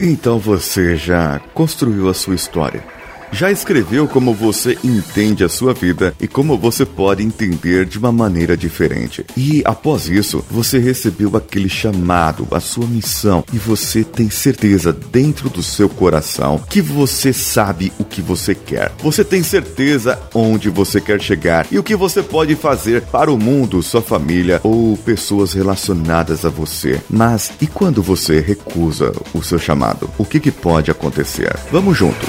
Então você já construiu a sua história já escreveu como você entende a sua vida e como você pode entender de uma maneira diferente. E após isso, você recebeu aquele chamado, a sua missão, e você tem certeza dentro do seu coração que você sabe o que você quer. Você tem certeza onde você quer chegar e o que você pode fazer para o mundo, sua família ou pessoas relacionadas a você. Mas e quando você recusa o seu chamado? O que, que pode acontecer? Vamos juntos.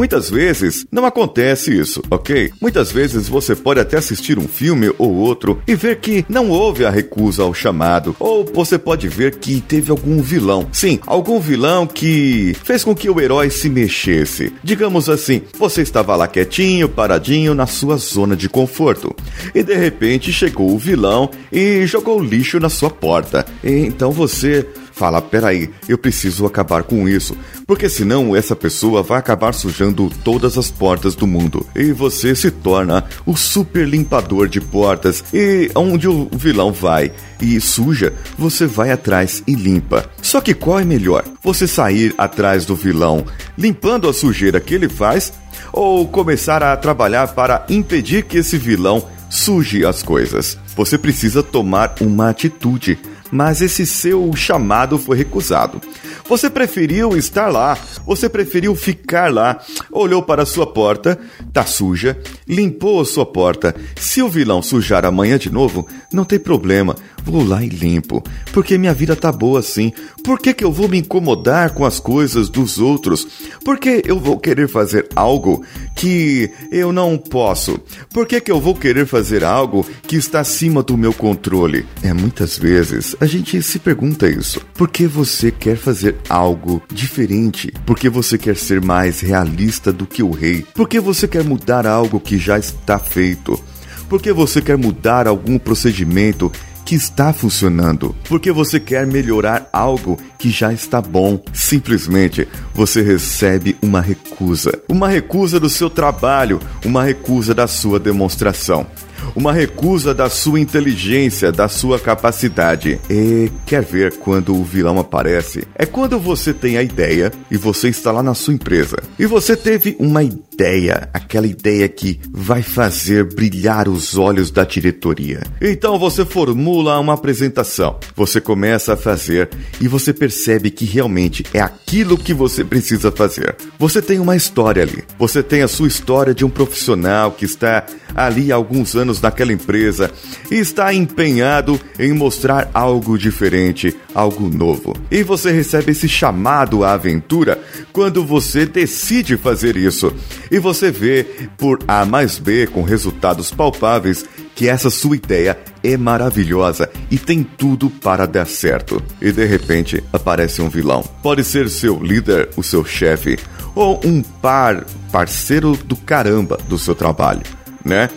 Muitas vezes não acontece isso, ok? Muitas vezes você pode até assistir um filme ou outro e ver que não houve a recusa ao chamado, ou você pode ver que teve algum vilão. Sim, algum vilão que fez com que o herói se mexesse. Digamos assim, você estava lá quietinho, paradinho na sua zona de conforto, e de repente chegou o vilão e jogou lixo na sua porta. E então você fala: peraí, eu preciso acabar com isso, porque senão essa pessoa vai acabar sujando todas as portas do mundo e você se torna o super limpador de portas. E onde o vilão vai e suja, você vai atrás e limpa. Só que qual é melhor? Você sair atrás do vilão limpando a sujeira que ele faz ou começar a trabalhar para impedir que esse vilão suje as coisas? Você precisa tomar uma atitude mas esse seu chamado foi recusado. Você preferiu estar lá, você preferiu ficar lá, olhou para a sua porta, tá suja, limpou a sua porta. Se o vilão sujar amanhã de novo, não tem problema, vou lá e limpo, porque minha vida tá boa assim. Por que, que eu vou me incomodar com as coisas dos outros? Por que eu vou querer fazer algo que eu não posso? Por que, que eu vou querer fazer algo que está acima do meu controle? É muitas vezes a gente se pergunta isso. Por que você quer fazer algo diferente? Por que você quer ser mais realista do que o rei? Por que você quer mudar algo que já está feito? Por que você quer mudar algum procedimento que está funcionando, porque você quer melhorar algo que já está bom. Simplesmente você recebe uma recusa. Uma recusa do seu trabalho, uma recusa da sua demonstração uma recusa da sua inteligência, da sua capacidade. E quer ver quando o vilão aparece? É quando você tem a ideia e você está lá na sua empresa e você teve uma ideia, aquela ideia que vai fazer brilhar os olhos da diretoria. Então você formula uma apresentação, você começa a fazer e você percebe que realmente é aquilo que você precisa fazer. Você tem uma história ali, você tem a sua história de um profissional que está ali há alguns anos naquela empresa e está empenhado em mostrar algo diferente, algo novo. E você recebe esse chamado à aventura quando você decide fazer isso. E você vê por A mais B com resultados palpáveis que essa sua ideia é maravilhosa e tem tudo para dar certo. E de repente aparece um vilão. Pode ser seu líder, o seu chefe, ou um par parceiro do caramba do seu trabalho né?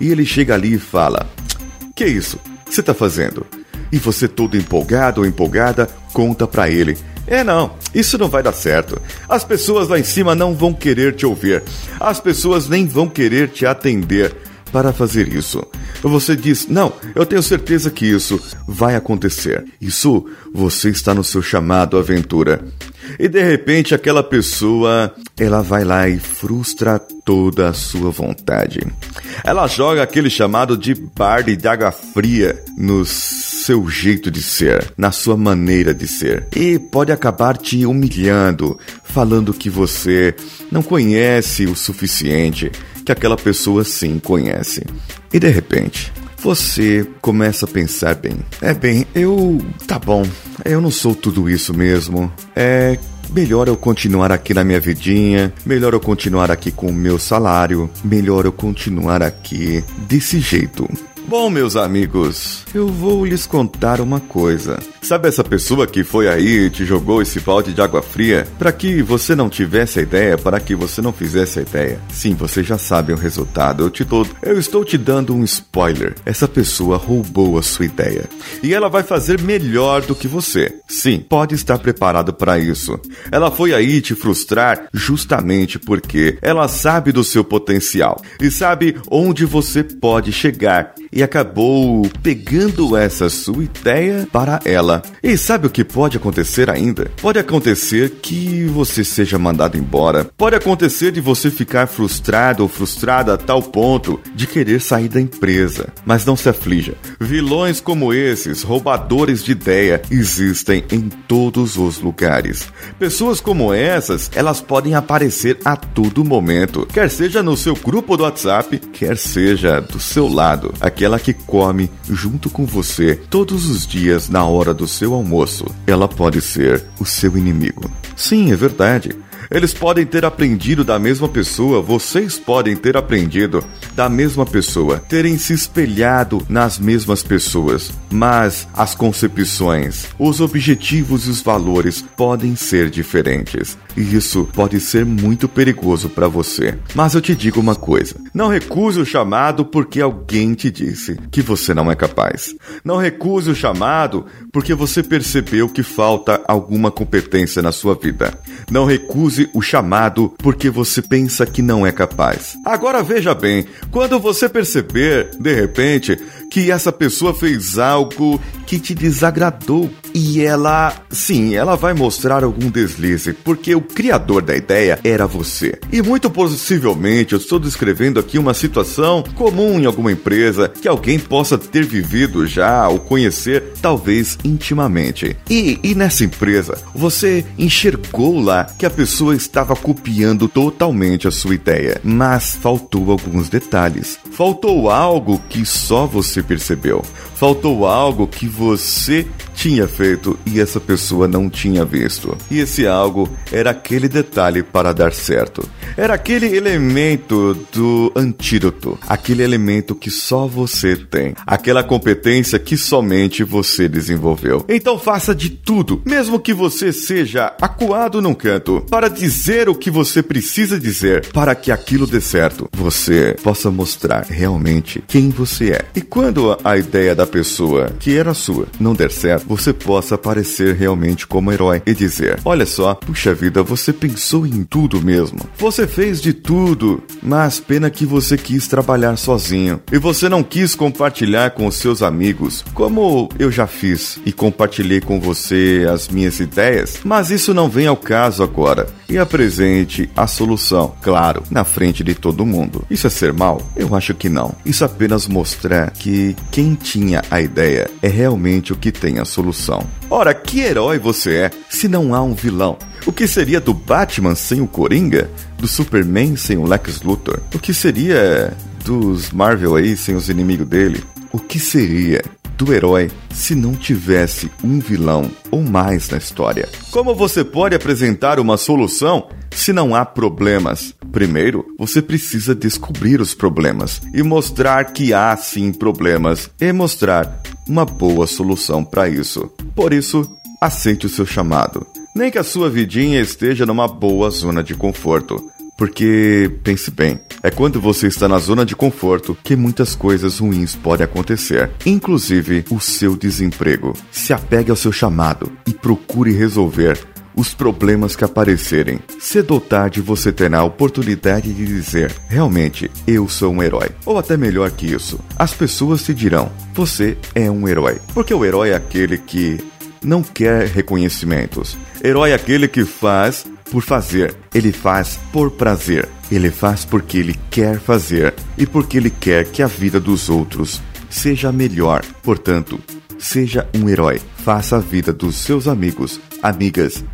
E ele chega ali e fala: Que isso? O que você tá fazendo? E você, todo empolgado ou empolgada, conta para ele: É não, isso não vai dar certo. As pessoas lá em cima não vão querer te ouvir. As pessoas nem vão querer te atender para fazer isso. Você diz: Não, eu tenho certeza que isso vai acontecer. Isso você está no seu chamado aventura. E de repente aquela pessoa, ela vai lá e frustra toda a sua vontade. Ela joga aquele chamado de barde de água fria no seu jeito de ser, na sua maneira de ser. E pode acabar te humilhando, falando que você não conhece o suficiente, que aquela pessoa sim conhece. E de repente, você começa a pensar bem. É bem, eu. Tá bom, eu não sou tudo isso mesmo. É. Melhor eu continuar aqui na minha vidinha, melhor eu continuar aqui com o meu salário, melhor eu continuar aqui desse jeito. Bom, meus amigos, eu vou lhes contar uma coisa. Sabe essa pessoa que foi aí e te jogou esse balde de água fria para que você não tivesse a ideia, para que você não fizesse a ideia? Sim, você já sabe o resultado. Eu te eu estou te dando um spoiler. Essa pessoa roubou a sua ideia e ela vai fazer melhor do que você. Sim, pode estar preparado para isso. Ela foi aí te frustrar justamente porque ela sabe do seu potencial e sabe onde você pode chegar e acabou pegando essa sua ideia para ela. E sabe o que pode acontecer ainda? Pode acontecer que você seja mandado embora. Pode acontecer de você ficar frustrado ou frustrada a tal ponto de querer sair da empresa. Mas não se aflija. Vilões como esses, roubadores de ideia, existem em todos os lugares. Pessoas como essas, elas podem aparecer a todo momento, quer seja no seu grupo do WhatsApp, quer seja do seu lado. Aqui aquela que come junto com você todos os dias na hora do seu almoço, ela pode ser o seu inimigo. Sim, é verdade. Eles podem ter aprendido da mesma pessoa, vocês podem ter aprendido da mesma pessoa, terem se espelhado nas mesmas pessoas, mas as concepções, os objetivos e os valores podem ser diferentes. E isso pode ser muito perigoso para você. Mas eu te digo uma coisa: não recuse o chamado porque alguém te disse que você não é capaz. Não recuse o chamado porque você percebeu que falta alguma competência na sua vida. Não recuse o chamado porque você pensa que não é capaz. Agora veja bem, quando você perceber, de repente, que essa pessoa fez algo que te desagradou e ela, sim, ela vai mostrar algum deslize, porque o criador da ideia era você. E muito possivelmente eu estou descrevendo aqui uma situação comum em alguma empresa que alguém possa ter vivido já ou conhecer, talvez intimamente. E, e nessa empresa, você enxergou lá que a pessoa estava copiando totalmente a sua ideia, mas faltou alguns detalhes. Faltou algo que só você percebeu. Faltou algo que você tinha feito e essa pessoa não tinha visto. E esse algo era aquele detalhe para dar certo. Era aquele elemento do antídoto, aquele elemento que só você tem, aquela competência que somente você desenvolveu. Então faça de tudo, mesmo que você seja acuado num canto, para dizer o que você precisa dizer para que aquilo dê certo. Você possa mostrar realmente quem você é. E quando a ideia da pessoa que era sua não der certo, você possa aparecer realmente como herói e dizer: Olha só, puxa vida, você pensou em tudo mesmo. Você fez de tudo, mas pena que você quis trabalhar sozinho e você não quis compartilhar com os seus amigos, como eu já fiz e compartilhei com você as minhas ideias, mas isso não vem ao caso agora. E apresente a solução, claro, na frente de todo mundo. Isso é ser mal? Eu acho que não. Isso apenas mostrar que quem tinha a ideia é realmente o que tem a solução. Ora, que herói você é se não há um vilão? O que seria do Batman sem o Coringa? Do Superman sem o Lex Luthor? O que seria dos Marvel aí sem os inimigos dele? O que seria do herói se não tivesse um vilão ou mais na história? Como você pode apresentar uma solução se não há problemas? Primeiro, você precisa descobrir os problemas e mostrar que há sim problemas e mostrar uma boa solução para isso. Por isso, aceite o seu chamado. Nem que a sua vidinha esteja numa boa zona de conforto. Porque, pense bem, é quando você está na zona de conforto que muitas coisas ruins podem acontecer, inclusive o seu desemprego. Se apegue ao seu chamado e procure resolver os problemas que aparecerem. Cedo ou tarde você terá a oportunidade de dizer: realmente, eu sou um herói. Ou até melhor que isso, as pessoas te dirão: você é um herói. Porque o herói é aquele que não quer reconhecimentos. Herói é aquele que faz por fazer, ele faz por prazer. Ele faz porque ele quer fazer e porque ele quer que a vida dos outros seja melhor. Portanto, seja um herói. Faça a vida dos seus amigos, amigas,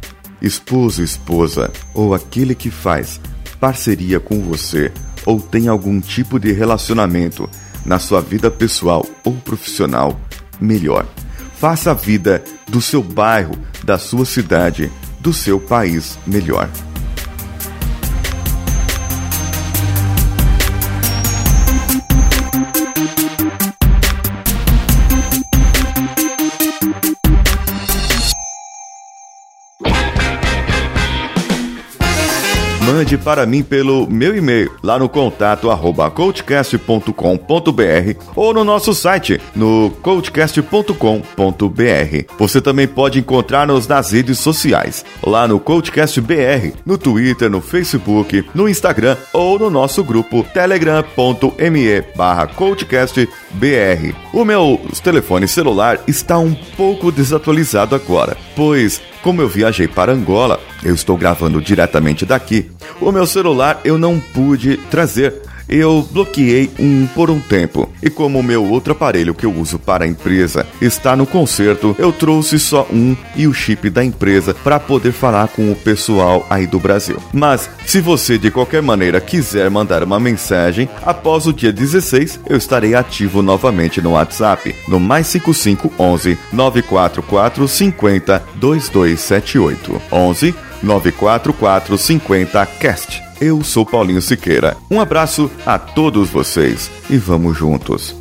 esposo, esposa ou aquele que faz parceria com você ou tem algum tipo de relacionamento na sua vida pessoal ou profissional melhor. Faça a vida do seu bairro, da sua cidade, do seu país melhor. Mande para mim pelo meu e-mail, lá no contato arroba coachcast.com.br ou no nosso site, no coachcast.com.br. Você também pode encontrar-nos nas redes sociais, lá no Coachcast BR, no Twitter, no Facebook, no Instagram ou no nosso grupo telegram.me barra coachcastbr. O meu telefone celular está um pouco desatualizado agora, pois como eu viajei para Angola, eu estou gravando diretamente daqui. O meu celular eu não pude trazer eu bloqueei um por um tempo. E como o meu outro aparelho que eu uso para a empresa está no conserto, eu trouxe só um e o chip da empresa para poder falar com o pessoal aí do Brasil. Mas se você de qualquer maneira quiser mandar uma mensagem, após o dia 16 eu estarei ativo novamente no WhatsApp, no mais 5511 944 50 2278 11 944 50 cast. Eu sou Paulinho Siqueira. Um abraço a todos vocês e vamos juntos.